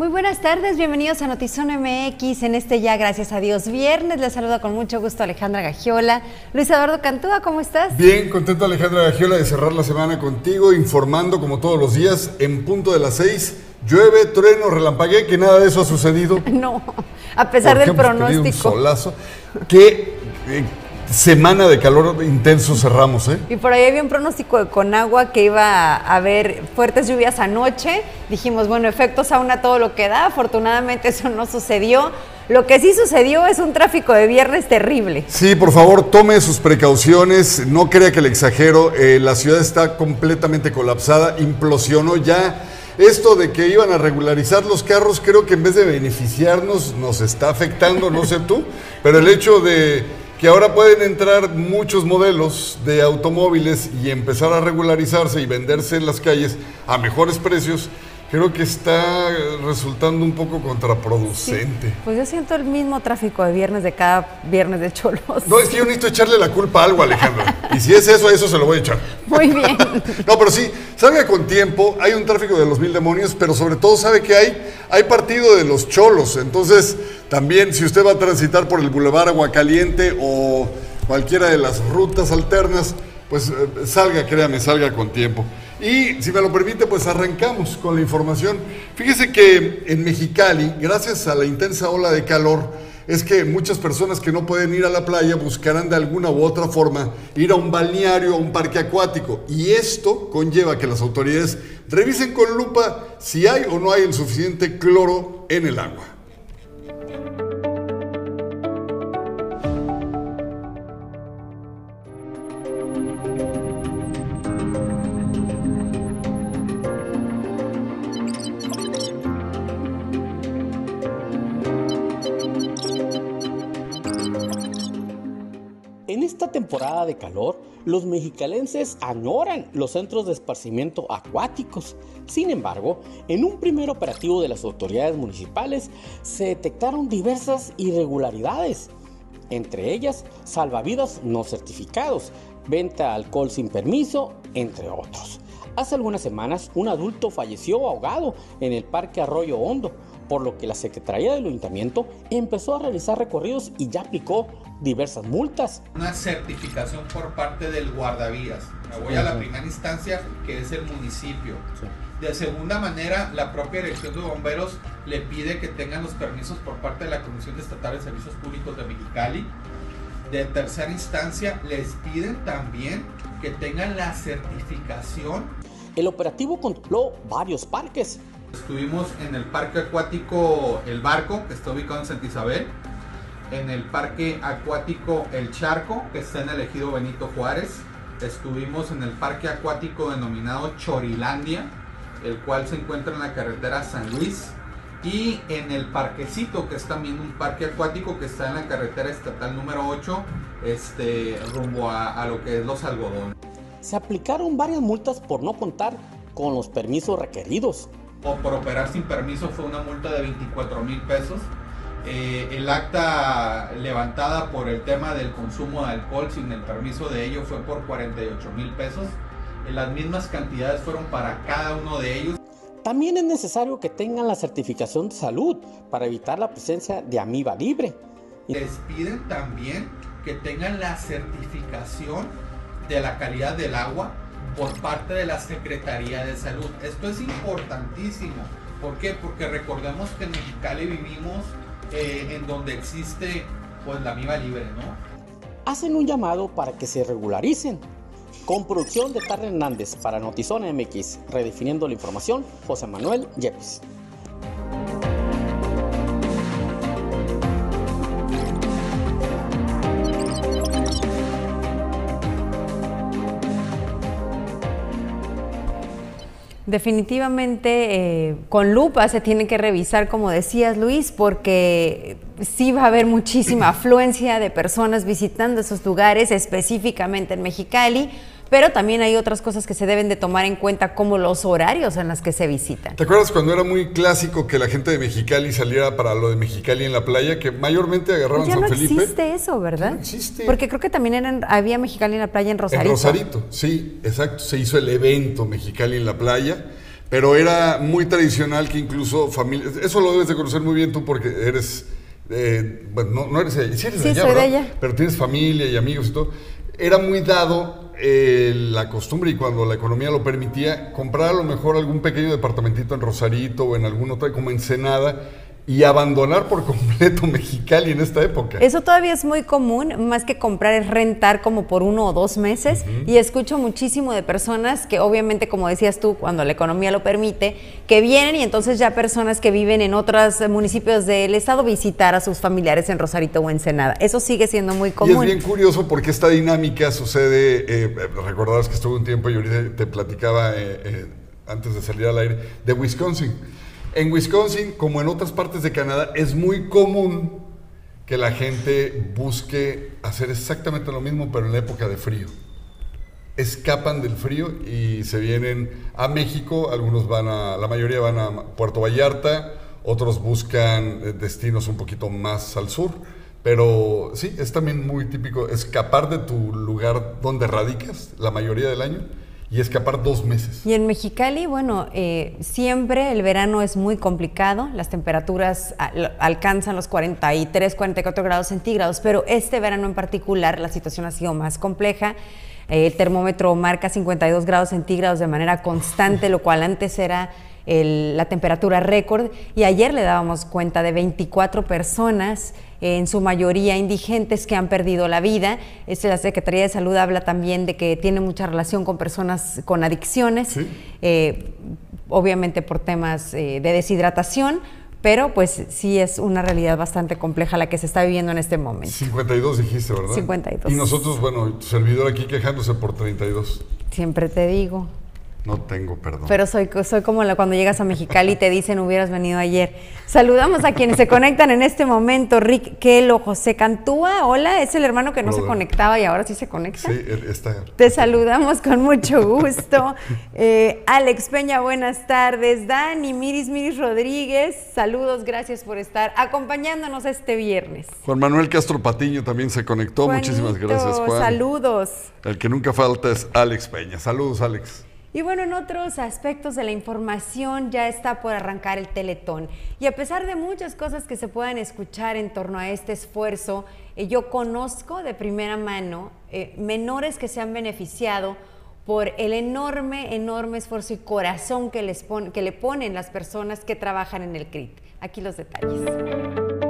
Muy buenas tardes, bienvenidos a Notizón MX en este ya, gracias a Dios, viernes. Les saluda con mucho gusto Alejandra Gagiola. Luis Eduardo Cantúa, ¿cómo estás? Bien, contento Alejandra Gagiola de cerrar la semana contigo, informando como todos los días en punto de las seis. Llueve, trueno, relampagué, que nada de eso ha sucedido. No, a pesar del pronóstico. Un solazo. Que eh, semana de calor intenso cerramos, ¿eh? Y por ahí había un pronóstico de Conagua que iba a haber fuertes lluvias anoche. Dijimos, bueno, efectos aún a todo lo que da. Afortunadamente eso no sucedió. Lo que sí sucedió es un tráfico de viernes terrible. Sí, por favor, tome sus precauciones. No crea que le exagero. Eh, la ciudad está completamente colapsada. Implosionó ya. Esto de que iban a regularizar los carros, creo que en vez de beneficiarnos, nos está afectando, no sé tú, pero el hecho de que ahora pueden entrar muchos modelos de automóviles y empezar a regularizarse y venderse en las calles a mejores precios, creo que está resultando un poco contraproducente. Pues yo siento el mismo tráfico de viernes de cada viernes de cholos. No, es que yo necesito echarle la culpa a algo, Alejandro. Y si es eso, a eso se lo voy a echar. Muy bien. no, pero sí, salga con tiempo, hay un tráfico de los mil demonios, pero sobre todo sabe que hay, hay partido de los cholos. Entonces, también si usted va a transitar por el Boulevard Aguacaliente o cualquiera de las rutas alternas, pues eh, salga, créame, salga con tiempo. Y si me lo permite, pues arrancamos con la información. Fíjese que en Mexicali, gracias a la intensa ola de calor, es que muchas personas que no pueden ir a la playa buscarán de alguna u otra forma ir a un balneario, a un parque acuático. Y esto conlleva que las autoridades revisen con lupa si hay o no hay el suficiente cloro en el agua. Temporada de calor, los mexicalenses añoran los centros de esparcimiento acuáticos. Sin embargo, en un primer operativo de las autoridades municipales se detectaron diversas irregularidades, entre ellas salvavidas no certificados, venta de alcohol sin permiso, entre otros. Hace algunas semanas un adulto falleció ahogado en el Parque Arroyo Hondo, por lo que la Secretaría del Ayuntamiento empezó a realizar recorridos y ya aplicó diversas multas. Una certificación por parte del guardavías. Me voy a la primera instancia, que es el municipio. De segunda manera, la propia Dirección de Bomberos le pide que tengan los permisos por parte de la Comisión Estatal de Servicios Públicos de Mexicali. De tercera instancia, les piden también que tengan la certificación. El operativo controló varios parques. Estuvimos en el parque acuático El Barco, que está ubicado en Santa Isabel en el Parque Acuático El Charco, que está en el ejido Benito Juárez. Estuvimos en el Parque Acuático denominado Chorilandia, el cual se encuentra en la carretera San Luis. Y en el Parquecito, que es también un parque acuático que está en la carretera estatal número 8, este, rumbo a, a lo que es los algodones. Se aplicaron varias multas por no contar con los permisos requeridos. O por operar sin permiso fue una multa de 24 mil pesos eh, el acta levantada por el tema del consumo de alcohol sin el permiso de ello fue por 48 mil pesos. Eh, las mismas cantidades fueron para cada uno de ellos. También es necesario que tengan la certificación de salud para evitar la presencia de amiba libre. Les piden también que tengan la certificación de la calidad del agua por parte de la Secretaría de Salud. Esto es importantísimo. ¿Por qué? Porque recordemos que en Mexicali vivimos eh, en donde existe pues la MIVA libre, ¿no? Hacen un llamado para que se regularicen. Con producción de Tarre Hernández para Notizona MX, redefiniendo la información, José Manuel Yepes. Definitivamente eh, con lupa se tiene que revisar, como decías Luis, porque sí va a haber muchísima afluencia de personas visitando esos lugares, específicamente en Mexicali pero también hay otras cosas que se deben de tomar en cuenta como los horarios en los que se visitan. ¿Te acuerdas cuando era muy clásico que la gente de Mexicali saliera para lo de Mexicali en la playa, que mayormente agarraban pues ya no Felipe? existe eso, ¿verdad? No existe. Porque creo que también eran, había Mexicali en la playa en Rosarito. En Rosarito, sí, exacto. Se hizo el evento Mexicali en la playa pero era muy tradicional que incluso familia, eso lo debes de conocer muy bien tú porque eres, eh, bueno, no, no eres ella, sí eres Sí, de allá, soy de allá. pero tienes familia y amigos y todo. Era muy dado eh, la costumbre y cuando la economía lo permitía, comprar a lo mejor algún pequeño departamentito en Rosarito o en alguna otra como Ensenada y abandonar por completo Mexicali en esta época. Eso todavía es muy común, más que comprar es rentar como por uno o dos meses. Y escucho muchísimo de personas que obviamente, como decías tú, cuando la economía lo permite, que vienen y entonces ya personas que viven en otros municipios del estado visitar a sus familiares en Rosarito o Ensenada. Eso sigue siendo muy Y es común. bien curioso porque esta dinámica sucede, eh, recordarás que estuve un tiempo y ahorita te platicaba eh, eh, antes de salir al aire, de Wisconsin. En Wisconsin, como en otras partes de Canadá, es muy común que la gente busque hacer exactamente lo mismo, pero en época de frío. Escapan del frío y se vienen a México, algunos van a, la mayoría van a Puerto Vallarta, otros buscan eh, destinos un poquito más al sur, pero sí, es también muy típico escapar de tu lugar donde radicas la mayoría del año y escapar dos meses. Y en Mexicali, bueno, eh, siempre el verano es muy complicado, las temperaturas al- alcanzan los 43, 44 grados centígrados, pero este verano en particular la situación ha sido más compleja. Eh, el termómetro marca 52 grados centígrados de manera constante, lo cual antes era la temperatura récord. Y ayer le dábamos cuenta de 24 personas, en su mayoría indigentes, que han perdido la vida. Este, la Secretaría de Salud habla también de que tiene mucha relación con personas con adicciones, Sí. eh, obviamente por temas eh, de deshidratación, pero pues sí es una realidad bastante compleja la que se está viviendo en este momento. 52 dijiste, ¿verdad? 52. Y nosotros, bueno, tu servidor aquí quejándose por 32. Siempre te digo. No tengo perdón. Pero soy, soy como la, cuando llegas a Mexicali y te dicen hubieras venido ayer. Saludamos a quienes se conectan en este momento. Rick Kelo, José Cantúa, hola, es el hermano que no se conectaba y ahora sí se conecta. sí, él está. Te saludamos con mucho gusto. Eh, Alex Peña, buenas tardes. Dani, Miris, Miris Rodríguez, saludos, gracias por estar acompañándonos este viernes. Juan Manuel Castro Patiño también se conectó. Muchísimas gracias, Juan. Saludos. El que nunca falta es Alex Peña. Saludos, Alex. Y bueno, en otros aspectos de la información ya está por arrancar el Teletón. Y a pesar de muchas cosas que se puedan escuchar en torno a este esfuerzo, eh, yo conozco de primera mano eh, menores que se han beneficiado por el enorme, enorme esfuerzo y corazón que, les que le ponen las personas que trabajan en el CRIT. Aquí los detalles.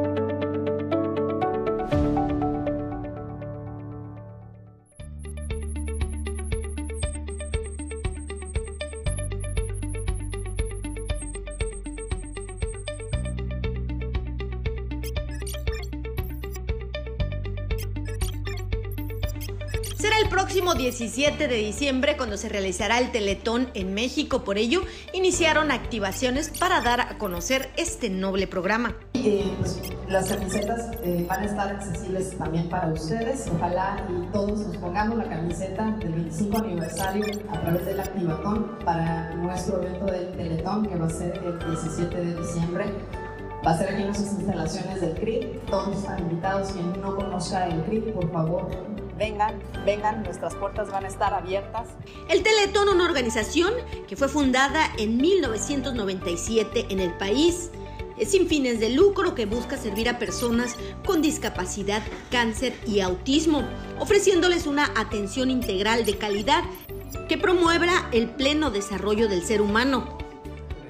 Será el próximo 17 de diciembre cuando se realizará el Teletón en México. Por ello, iniciaron activaciones para dar a conocer este noble programa. Pues, las camisetas eh, van a estar accesibles también para ustedes. Ojalá y todos nos pongamos la camiseta del 25 aniversario a través del Activatón para nuestro evento del Teletón que va a ser el 17 de diciembre. Va a ser aquí en nuestras instalaciones del CRIP. Todos están invitados. Quien no conozca el CRIP, por favor, vengan, vengan. Nuestras puertas van a estar abiertas. El Teletón, una organización que fue fundada en 1997 en el país, es sin fines de lucro que busca servir a personas con discapacidad, cáncer y autismo, ofreciéndoles una atención integral de calidad que promueva el pleno desarrollo del ser humano.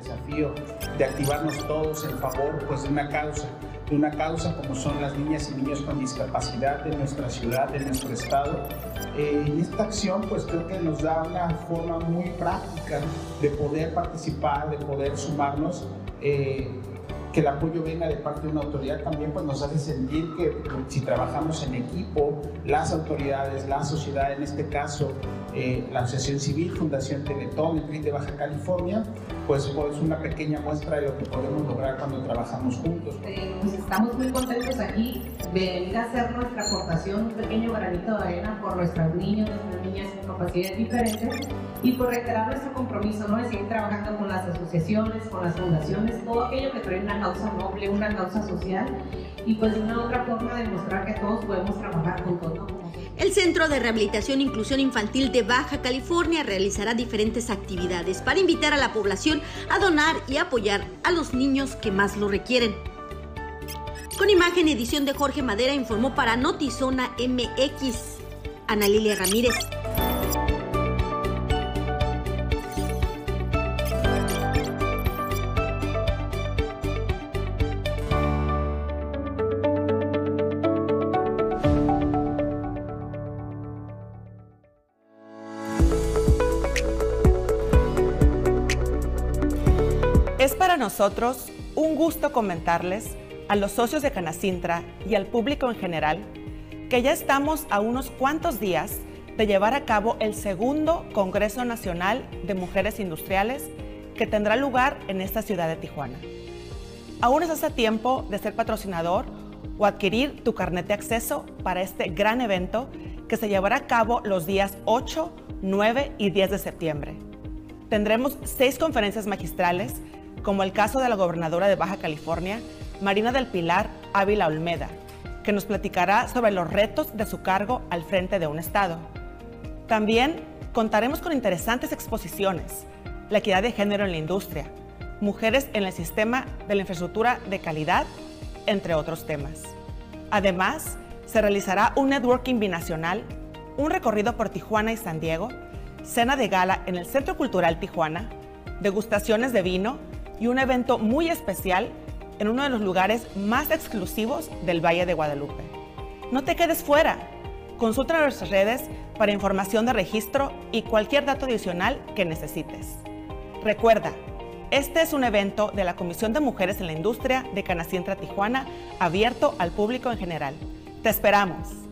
desafío de activarnos todos en favor pues, de una causa, una causa como son las niñas y niños con discapacidad de nuestra ciudad, de nuestro estado. Eh, esta acción pues creo que nos da una forma muy práctica de poder participar, de poder sumarnos. eh, que el apoyo venga de parte de una autoridad también pues nos hace sentir que si trabajamos en equipo, las autoridades, la sociedad, en este caso eh, la Asociación Civil, Fundación Teletón, el PRI de Baja California, pues, pues una pequeña muestra de lo que podemos lograr cuando trabajamos juntos. Eh, pues estamos muy contentos aquí de venir a hacer nuestra aportación, un pequeño granito de arena por nuestros niños, nuestras niñas con capacidades diferentes y por reiterar nuestro compromiso ¿no? de seguir trabajando con las asociaciones, con las fundaciones, todo aquello que trae una causa noble, una causa social y pues de una otra forma demostrar que todos podemos trabajar juntos. ¿no? El Centro de Rehabilitación e Inclusión Infantil de Baja California realizará diferentes actividades para invitar a la población a donar y apoyar a los niños que más lo requieren. Con imagen edición de Jorge Madera informó para Notizona MX, Ana Lilia Ramírez. Un gusto comentarles a los socios de Canacintra y al público en general que ya estamos a unos cuantos días de llevar a cabo el segundo Congreso Nacional de Mujeres Industriales que tendrá lugar en esta ciudad de Tijuana. Aún es hace tiempo de ser patrocinador o adquirir tu carnet de acceso para este gran evento que se llevará a cabo los días 8, 9 y 10 de septiembre. Tendremos seis conferencias magistrales como el caso de la gobernadora de Baja California, Marina del Pilar Ávila Olmeda, que nos platicará sobre los retos de su cargo al frente de un Estado. También contaremos con interesantes exposiciones, la equidad de género en la industria, mujeres en el sistema de la infraestructura de calidad, entre otros temas. Además, se realizará un networking binacional, un recorrido por Tijuana y San Diego, cena de gala en el Centro Cultural Tijuana, degustaciones de vino y un evento muy especial en uno de los lugares más exclusivos del Valle de Guadalupe. No te quedes fuera. Consulta nuestras redes para información de registro y cualquier dato adicional que necesites. Recuerda, este es un evento de la Comisión de Mujeres en la Industria de Canacintra Tijuana, abierto al público en general. Te esperamos.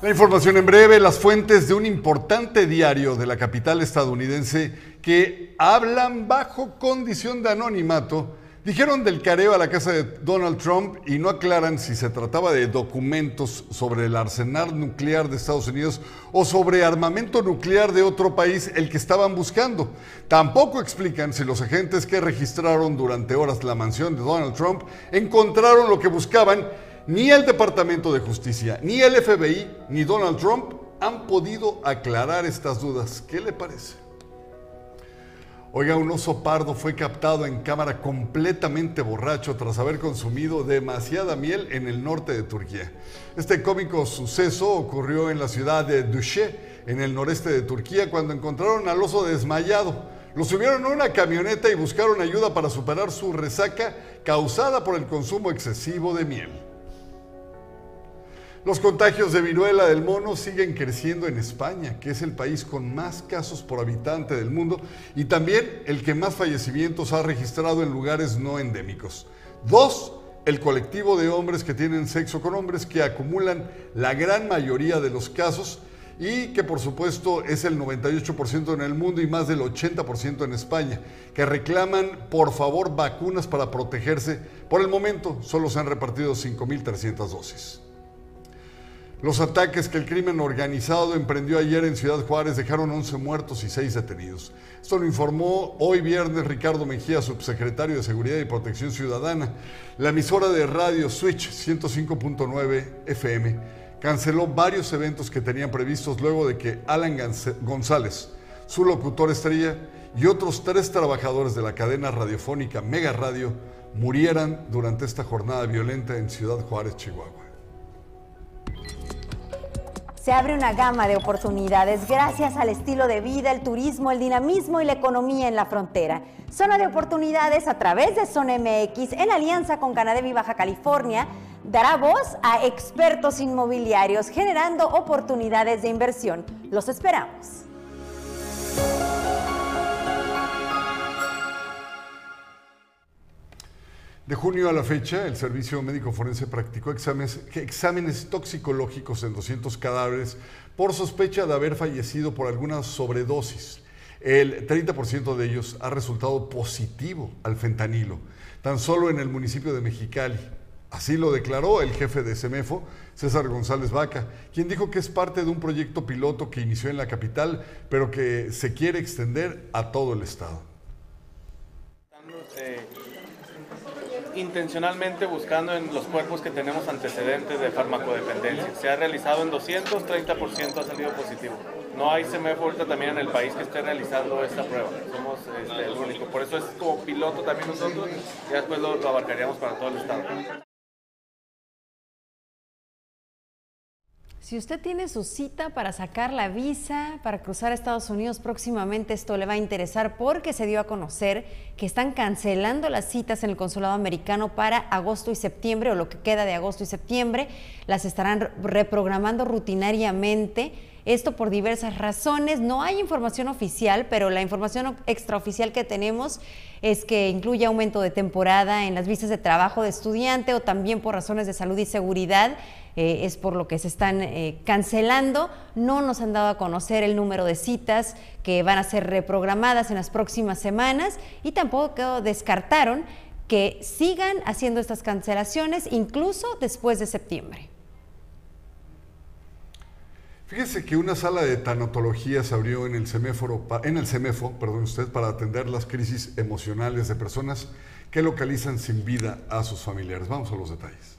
La información en breve, las fuentes de un importante diario de la capital estadounidense que hablan bajo condición de anonimato, dijeron del careo a la casa de Donald Trump y no aclaran si se trataba de documentos sobre el arsenal nuclear de Estados Unidos o sobre armamento nuclear de otro país el que estaban buscando. Tampoco explican si los agentes que registraron durante horas la mansión de Donald Trump encontraron lo que buscaban ni el Departamento de Justicia, ni el FBI, ni Donald Trump han podido aclarar estas dudas. ¿Qué le parece? Oiga, un oso pardo fue captado en cámara completamente borracho tras haber consumido demasiada miel en el norte de Turquía. Este cómico suceso ocurrió en la ciudad de Dushe, en el noreste de Turquía, cuando encontraron al oso desmayado. Lo subieron a una camioneta y buscaron ayuda para superar su resaca causada por el consumo excesivo de miel. Los contagios de viruela del mono siguen creciendo en España, que es el país con más casos por habitante del mundo y también el que más fallecimientos ha registrado en lugares no endémicos. Dos, el colectivo de hombres que tienen sexo con hombres que acumulan la gran mayoría de los casos y que por supuesto es el 98% en el mundo y más del 80% en España, que reclaman por favor vacunas para protegerse. Por el momento solo se han repartido 5.300 dosis. Los ataques que el crimen organizado emprendió ayer en Ciudad Juárez dejaron 11 muertos y 6 detenidos. Esto lo informó hoy viernes Ricardo Mejía, subsecretario de Seguridad y Protección Ciudadana. La emisora de radio Switch 105.9 FM canceló varios eventos que tenían previstos luego de que Alan González, su locutor estrella, y otros tres trabajadores de la cadena radiofónica Mega Radio murieran durante esta jornada violenta en Ciudad Juárez, Chihuahua se abre una gama de oportunidades gracias al estilo de vida, el turismo, el dinamismo y la economía en la frontera. Zona de oportunidades a través de Zona MX en alianza con Canadevi Baja California dará voz a expertos inmobiliarios generando oportunidades de inversión. Los esperamos. De junio a la fecha, el Servicio Médico Forense practicó exámenes, toxicológicos en 200 cadáveres por sospecha de haber fallecido por alguna sobredosis. El 30% de ellos ha resultado positivo al fentanilo, tan solo en el municipio de Mexicali. Así lo declaró el jefe de SEMEFO, César González Vaca, quien dijo que es parte de un proyecto piloto que inició en la capital, pero que se quiere extender a todo el estado. Intencionalmente buscando en los cuerpos que tenemos antecedentes de farmacodependencia. Se ha realizado en 200, 30% ha salido positivo. No hay CMF ahorita también en el país que esté realizando esta prueba. Somos este, el único. Por eso es como piloto también nosotros y después lo abarcaríamos para todo el estado. Si usted tiene su cita para sacar la visa para cruzar a Estados Unidos próximamente, esto le va a interesar porque se dio a conocer que están cancelando las citas en el consulado americano para agosto y septiembre o lo que queda de agosto y septiembre. Las estarán reprogramando rutinariamente. Esto por diversas razones. No hay información oficial, pero la información extraoficial que tenemos es que incluye aumento de temporada en las visas de trabajo de estudiante o también por razones de salud y seguridad. Eh, es por lo que se están eh, cancelando. No nos han dado a conocer el número de citas que van a ser reprogramadas en las próximas semanas y tampoco descartaron que sigan haciendo estas cancelaciones incluso después de septiembre. Fíjese que una sala de tanatología se abrió en el semáforo, en el CEMEFO, perdón usted, para atender las crisis emocionales de personas que localizan sin vida a sus familiares. Vamos a los detalles.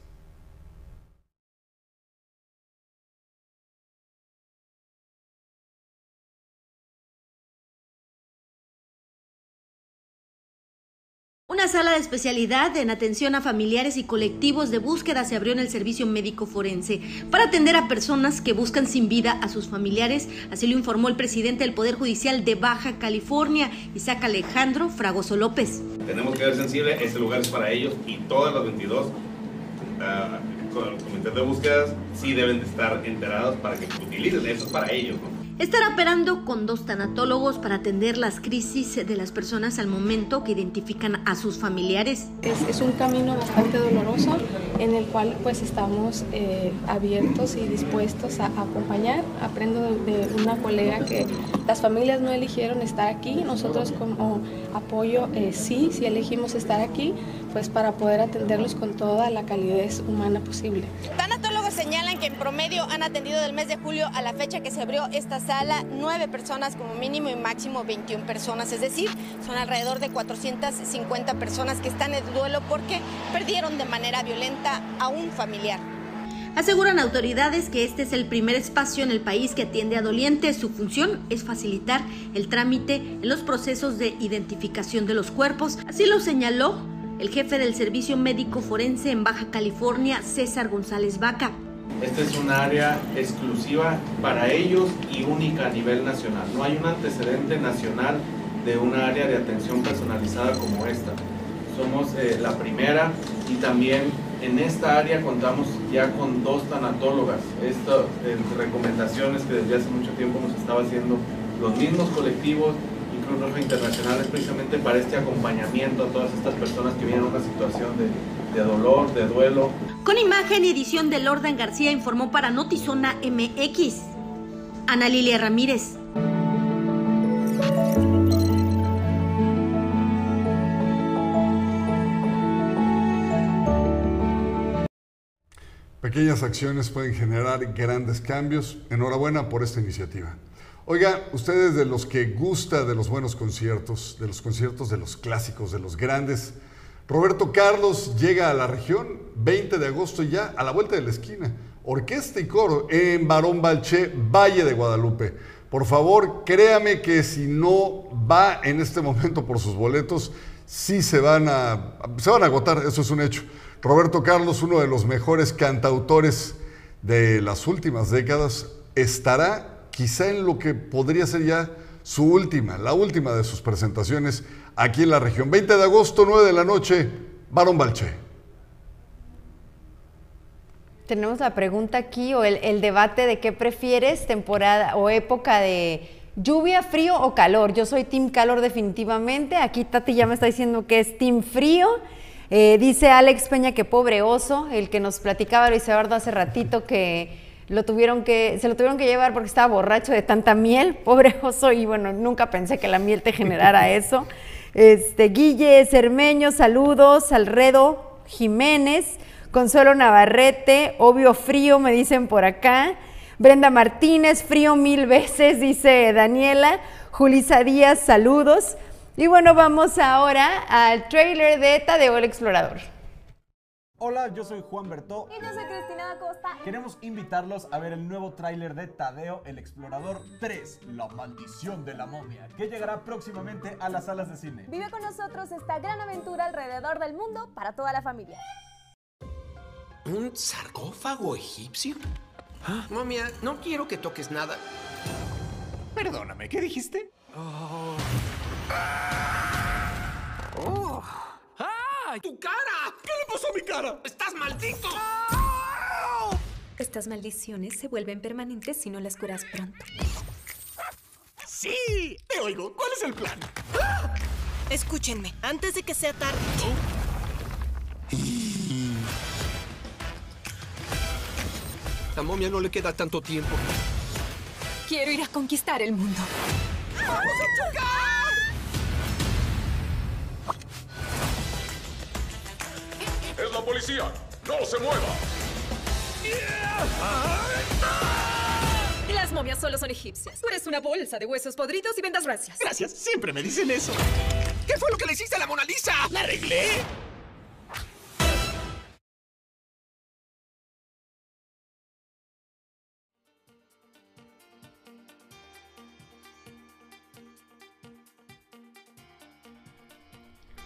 Sala de especialidad en atención a familiares y colectivos de búsqueda se abrió en el servicio médico forense para atender a personas que buscan sin vida a sus familiares, así lo informó el presidente del Poder Judicial de Baja California, Isaac Alejandro Fragoso López. Tenemos que ser sensibles, este lugar es para ellos y todas las 22 uh, comités de búsqueda sí deben de estar enterados para que utilicen, eso es para ellos. ¿no? Estará operando con dos tanatólogos para atender las crisis de las personas al momento que identifican a sus familiares. Es, es un camino bastante doloroso en el cual pues estamos eh, abiertos y dispuestos a, a acompañar. Aprendo de, de, una colega que las familias no eligieron estar aquí, nosotros como apoyo eh, sí, sí elegimos estar aquí, pues para poder atenderlos con toda la calidez humana posible. Tanatólogos señalan que en promedio han atendido del mes de julio a la fecha que se abrió esta sala nueve personas como mínimo y máximo 21 personas, es decir, son alrededor de 450 personas que están en duelo porque perdieron de manera violenta a un familiar. Aseguran autoridades que este es el primer espacio en el país que atiende a dolientes. Su función es facilitar el trámite en los procesos de identificación de los cuerpos. Así lo señaló el jefe del Servicio Médico Forense en Baja California, César González Vaca. Esta es un área exclusiva para ellos y única a nivel nacional. No hay un antecedente nacional de un área de atención personalizada como esta. Somos eh, la primera y también en esta área contamos ya con dos tanatólogas. Esto, eh, recomendaciones que desde hace mucho tiempo nos estaba haciendo los mismos colectivos y Cruz Roja Internacional es precisamente para este acompañamiento a todas estas personas que vienen a una situación de, de dolor, de duelo. Con imagen y edición de Lordan García informó para Notizona MX. Ana Lilia Ramírez. Pequeñas acciones pueden generar grandes cambios. Enhorabuena por esta iniciativa. Oiga, ustedes de los que gusta de los buenos conciertos, de los conciertos de los clásicos, de los grandes, Roberto Carlos llega a la región 20 de agosto ya a la vuelta de la esquina. Orquesta y coro en Barón Balché, Valle de Guadalupe. Por favor, créame que si no va en este momento por sus boletos, sí se van a, se van a agotar, eso es un hecho. Roberto Carlos, uno de los mejores cantautores de las últimas décadas, estará quizá en lo que podría ser ya su última, la última de sus presentaciones aquí en la región. 20 de agosto, 9 de la noche, Barón Balché. Tenemos la pregunta aquí o el, el, debate de qué prefieres, temporada o época de lluvia, frío o calor. Yo soy team calor definitivamente. Aquí Tati ya me está diciendo que es team frío. Eh, dice Alex Peña que pobre oso, el que nos platicaba Luis Eduardo hace ratito que lo tuvieron que, se lo tuvieron que llevar porque estaba borracho de tanta miel, pobre oso, y bueno, nunca pensé que la miel te generara eso. Este, Guille Cermeño, saludos, Alredo Jiménez, Consuelo Navarrete, obvio frío, me dicen por acá. Brenda Martínez, frío mil veces, dice Daniela. Julisa Díaz, saludos. Y bueno, vamos ahora al trailer de Tadeo el Explorador. Hola, yo soy Juan Bertó. Y yo soy Cristina Acosta. Queremos invitarlos a ver el nuevo tráiler de Tadeo el Explorador 3, La Maldición de la Momia, que llegará próximamente a las salas de cine. Vive con nosotros esta gran aventura alrededor del mundo para toda la familia. ¿Un sarcófago egipcio? Ah, momia, no quiero que toques nada. Perdóname, ¿qué dijiste? Oh. Oh. ¡Ay! ¡Tu cara! ¿Qué le pasó a mi cara? ¡Estás maldito! Estas maldiciones se vuelven permanentes si no las curas pronto. ¡Sí! Te oigo. ¿Cuál es el plan? Escúchenme, antes de que sea tarde. A momia no le queda tanto tiempo. Quiero ir a conquistar el mundo. ¡Vamos a chocar! La policía! ¡No se mueva! Las momias solo son egipcias. Tú eres una bolsa de huesos podridos y vendas racias. Gracias, siempre me dicen eso. ¿Qué fue lo que le hiciste a la Mona Lisa? ¿La arreglé?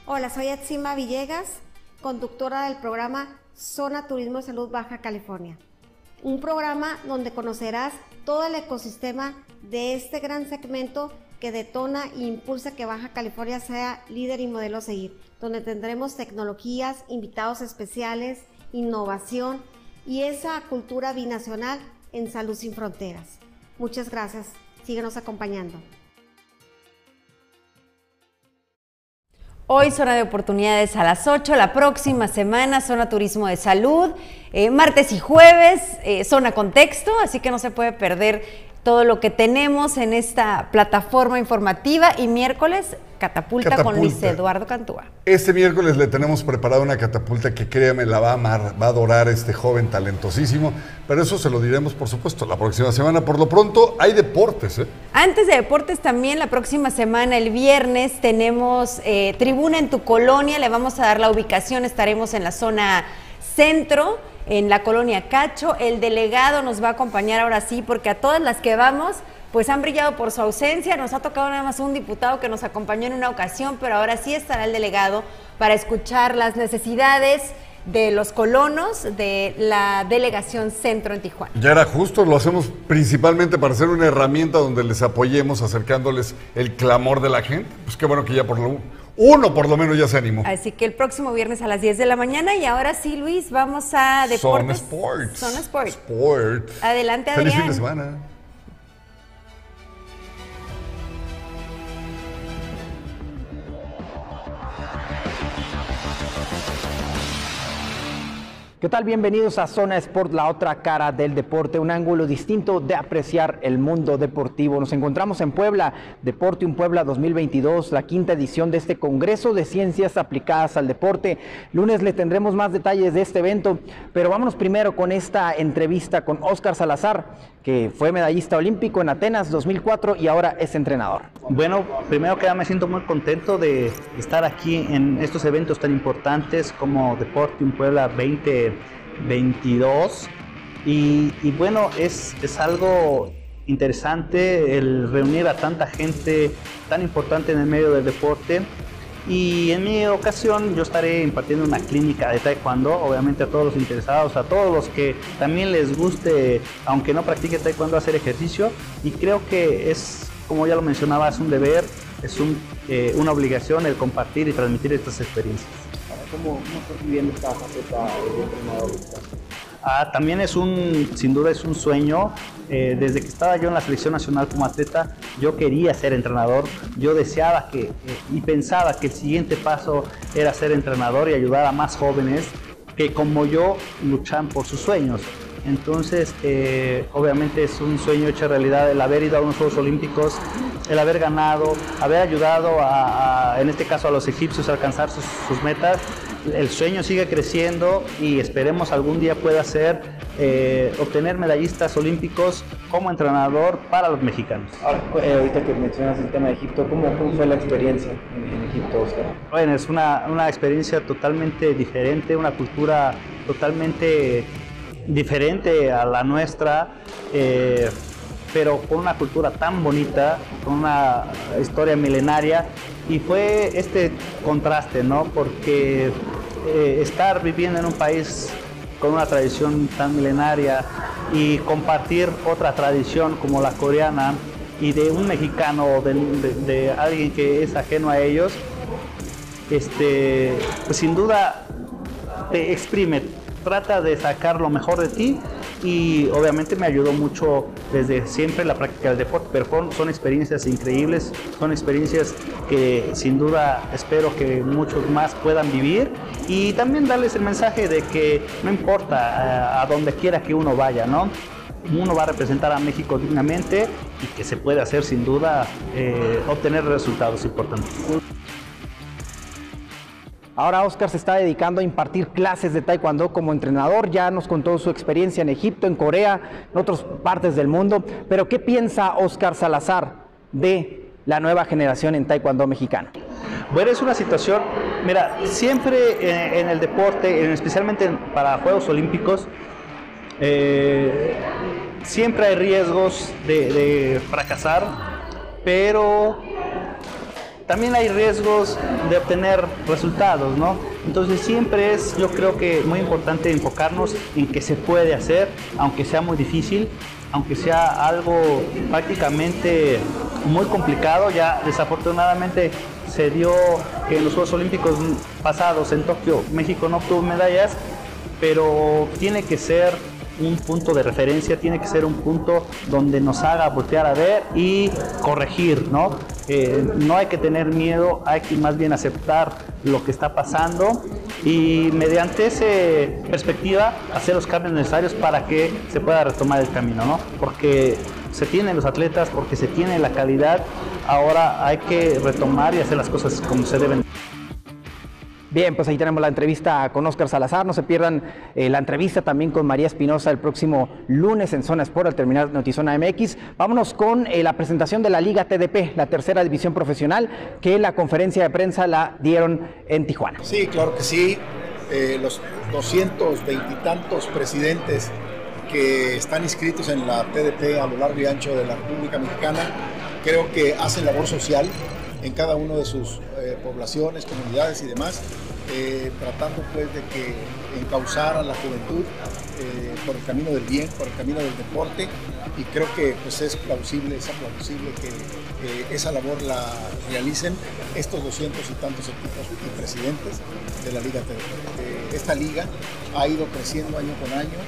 Hola, soy Atsima Villegas, conductora del programa Zona Turismo de Salud Baja California. Un programa donde conocerás todo el ecosistema de este gran segmento que detona e impulsa que Baja California sea líder y modelo a seguir, donde tendremos tecnologías, invitados especiales, innovación y esa cultura binacional en Salud Sin Fronteras. Muchas gracias. Síguenos acompañando. Hoy zona de oportunidades a las 8, la próxima semana zona turismo de salud, eh, martes y jueves eh, zona contexto, así que no se puede perder todo lo que tenemos en esta plataforma informativa y miércoles catapulta, con. Luis Eduardo Cantúa. Este miércoles le tenemos preparada una catapulta que créame la va a amar, va a adorar este joven talentosísimo, pero eso se lo diremos por supuesto la próxima semana. Por lo pronto hay deportes, ¿eh? Antes de deportes también la próxima semana, el viernes, tenemos eh, tribuna en tu colonia, le vamos a dar la ubicación, estaremos en la zona centro, en la colonia Cacho. El delegado nos va a acompañar ahora sí, porque a todas las que vamos, pues han brillado por su ausencia. Nos ha tocado nada más un diputado que nos acompañó en una ocasión, pero ahora sí estará el delegado para escuchar las necesidades de los colonos de la delegación centro en Tijuana. Ya era justo, lo hacemos principalmente para ser una herramienta donde les apoyemos acercándoles el clamor de la gente. Pues qué bueno que ya por lo uno por lo menos ya se animó. Así que el próximo viernes a las 10 de la mañana y ahora sí, Luis, vamos a deportes. Son Sports. Son Sports. Sport. Adelante, Feliz fin Adrián. de semana. ¿Qué tal? Bienvenidos a Zona Sport, la otra cara del deporte, un ángulo distinto de apreciar el mundo deportivo. Nos encontramos en Puebla, Deportium Puebla 2022, la quinta edición de este Congreso de Ciencias Aplicadas al Deporte. Lunes le tendremos más detalles de este evento, pero vámonos primero con esta entrevista con Óscar Salazar, que fue medallista olímpico en Atenas 2004 y ahora es entrenador. Bueno, primero que nada me siento muy contento de estar aquí en estos eventos tan importantes como Deportium Puebla 2022. Y, y bueno, es, es algo interesante el reunir a tanta gente tan importante en el medio del deporte. Y en mi ocasión yo estaré impartiendo una clínica de taekwondo, obviamente a todos los interesados, a todos los que también les guste, aunque no practiquen taekwondo, hacer ejercicio. Y creo que es, como ya lo mencionaba, es un deber, es un, eh, una obligación el compartir y transmitir estas experiencias. ¿Cómo, estás viviendo esta faceta de entrenador? Ah, también es un, sin duda es un sueño. Eh, desde que estaba yo en la selección nacional como atleta, yo quería ser entrenador. Yo deseaba que eh, y pensaba que el siguiente paso era ser entrenador y ayudar a más jóvenes que como yo luchan por sus sueños. Entonces, eh, obviamente es un sueño hecho realidad el haber ido a unos Juegos Olímpicos, el haber ganado, haber ayudado a, a, en este caso a los egipcios a alcanzar sus, sus metas el sueño sigue creciendo y esperemos algún día pueda ser eh, obtener medallistas olímpicos como entrenador para los mexicanos. Eh, ahorita que mencionas el tema de Egipto, ¿cómo, fue la experiencia en, Egipto, Oscar? Bueno, es una, una, experiencia totalmente diferente, una cultura totalmente diferente a la nuestra. Eh, pero con una cultura tan bonita, con una historia milenaria, y fue este contraste, ¿no? Porque eh, estar viviendo en un país con una tradición tan milenaria y compartir otra tradición como la coreana y de un mexicano o de, alguien que es ajeno a ellos, este, pues sin duda te exprime, trata de sacar lo mejor de ti y obviamente me ayudó mucho desde siempre la práctica del deporte, pero son experiencias increíbles, son experiencias que sin duda espero que muchos más puedan vivir y también darles el mensaje de que no importa a, donde quiera que uno vaya, ¿no? Uno va a representar a México dignamente y que se puede hacer sin duda eh, obtener resultados importantes. Ahora Oscar se está dedicando a impartir clases de taekwondo como entrenador. Ya nos contó su experiencia en Egipto, en Corea, en otras partes del mundo. Pero ¿qué piensa Oscar Salazar de la nueva generación en taekwondo mexicano? Bueno, es una situación, mira, siempre en, el deporte, especialmente para Juegos Olímpicos, eh, siempre hay riesgos de fracasar, pero también hay riesgos de obtener resultados, ¿no? Entonces siempre es, yo creo que muy importante enfocarnos en que se puede hacer, aunque sea muy difícil, aunque sea algo prácticamente muy complicado, ya desafortunadamente se dio que en los Juegos Olímpicos pasados en Tokio México no obtuvo medallas, pero tiene que ser un punto de referencia, tiene que ser un punto donde nos haga voltear a ver y corregir, ¿no? Eh, no hay que tener miedo, hay que más bien aceptar lo que está pasando y mediante esa perspectiva hacer los cambios necesarios para que se pueda retomar el camino, ¿no? Porque se tienen los atletas, porque se tiene la calidad, ahora hay que retomar y hacer las cosas como se deben. Bien, pues ahí tenemos la entrevista con Oscar Salazar. No se pierdan eh, la entrevista también con María Espinosa el próximo lunes en Zona Sport al terminar Notizona MX. Vámonos con eh, la presentación de la Liga TDP, la tercera división profesional, que la conferencia de prensa la dieron en Tijuana. Sí, claro que sí. Eh, los 220 y tantos presidentes que están inscritos en la TDP a lo largo y ancho de la República Mexicana, creo que hacen labor social en cada uno de sus poblaciones, comunidades y demás, eh, tratando pues de que encauzar a la juventud eh, por el camino del bien, por el camino del deporte y creo que pues es plausible, es plausible que eh, esa labor la realicen estos doscientos y tantos equipos y presidentes de la Liga TDP. esta liga ha ido creciendo año con año,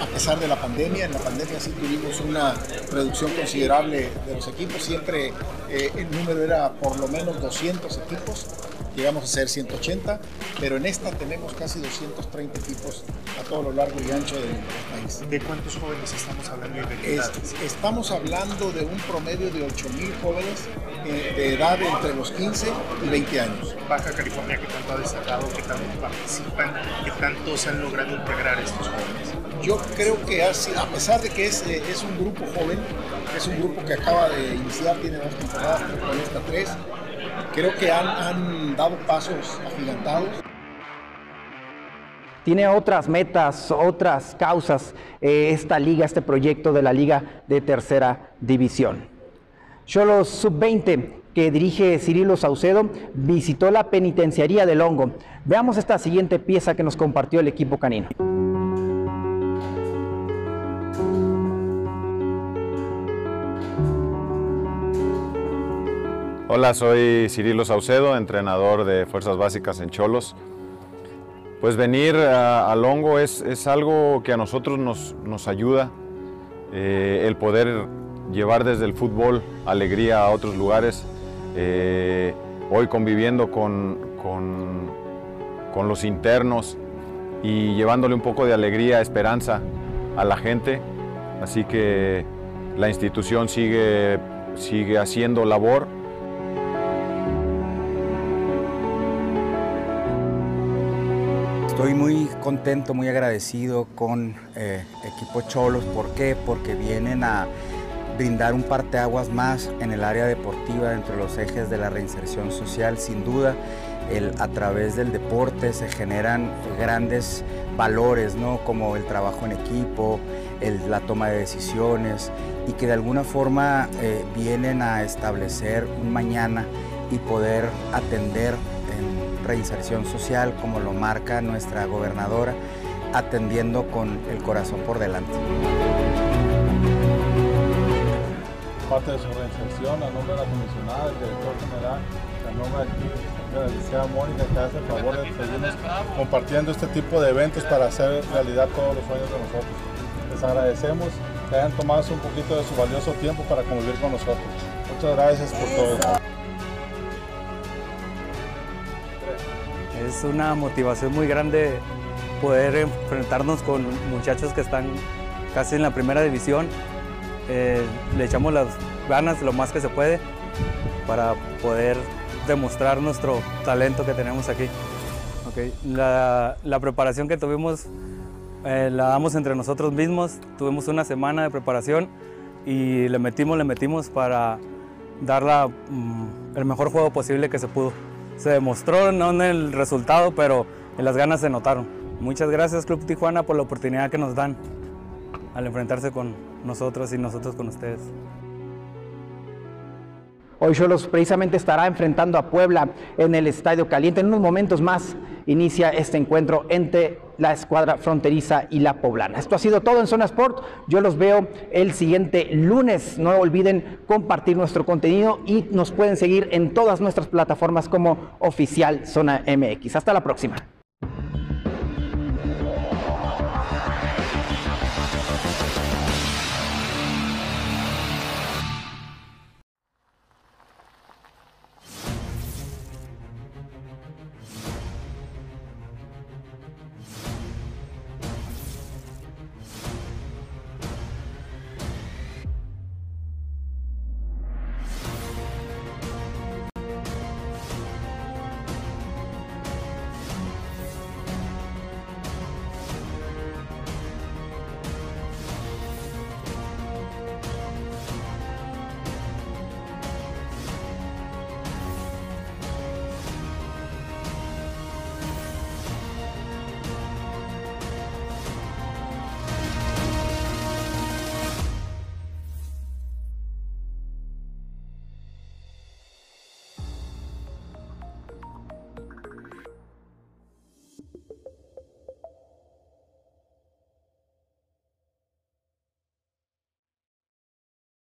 a pesar de la pandemia. En la pandemia sí tuvimos una reducción considerable de los equipos, siempre el número era por lo menos 200 equipos llegamos a ser 180, pero en esta tenemos casi 230 equipos a todo lo largo y ancho del país. ¿De cuántos jóvenes estamos hablando? De estamos hablando de un promedio de 8.000 jóvenes eh, de edad entre los 15 y 20 años. Baja California, ¿qué tanto ha destacado? ¿Qué tanto participan? ¿Qué tanto se han logrado integrar estos jóvenes? Yo creo que a pesar de que es, eh, es un grupo joven, es un grupo que acaba de iniciar, tiene dos temporadas, con esta tres, creo que han, dado pasos agigantados. Tiene otras metas, otras causas eh, esta liga, este proyecto de la liga de tercera división. Cholos Sub-20, que dirige Cirilo Saucedo, visitó la penitenciaría del Hongo. Veamos esta siguiente pieza que nos compartió el equipo canino. Hola, soy Cirilo Saucedo, entrenador de Fuerzas Básicas en Cholos. Pues venir al Hongo es, algo que a nosotros nos, ayuda, eh, el poder llevar desde el fútbol alegría a otros lugares. Eh, hoy conviviendo con, con, los internos y llevándole un poco de alegría, esperanza a la gente. Así que la institución sigue, sigue haciendo labor Estoy muy contento, muy agradecido con eh, Equipo Cholos. ¿Por qué? Porque vienen a brindar un parteaguas más en el área deportiva dentro de los ejes de la reinserción social. Sin duda, a través del deporte se generan grandes valores, ¿no? como el trabajo en equipo, la toma de decisiones y que de alguna forma eh, vienen a establecer un mañana y poder atender en reinserción social como lo marca nuestra gobernadora, atendiendo con el corazón por delante. parte de su reinserción, a nombre de la comisionada, del director general, a nombre de la licenciada Mónica, que hace el favor de seguirnos compartiendo este tipo de eventos para hacer realidad todos los sueños de nosotros. Les agradecemos que hayan tomado un poquito de su valioso tiempo para convivir con nosotros. Muchas gracias por todo. Es una motivación muy grande poder enfrentarnos con muchachos que están casi en la primera división. Eh, le echamos las ganas lo más que se puede para poder demostrar nuestro talento que tenemos aquí. La, la preparación que tuvimos eh, la damos entre nosotros mismos. Tuvimos una semana de preparación y le metimos, le metimos para dar mm, el mejor juego posible que se pudo. Se demostró, no en el resultado, pero en las ganas se notaron. Muchas gracias Club Tijuana por la oportunidad que nos dan al enfrentarse con nosotros y nosotros con ustedes. Hoy Cholos precisamente estará enfrentando a Puebla en el Estadio Caliente. En unos momentos más inicia este encuentro entre la escuadra fronteriza y la poblana. Esto ha sido todo en Zona Sport. Yo los veo el siguiente lunes. No olviden compartir nuestro contenido y nos pueden seguir en todas nuestras plataformas como oficial Zona MX. Hasta la próxima.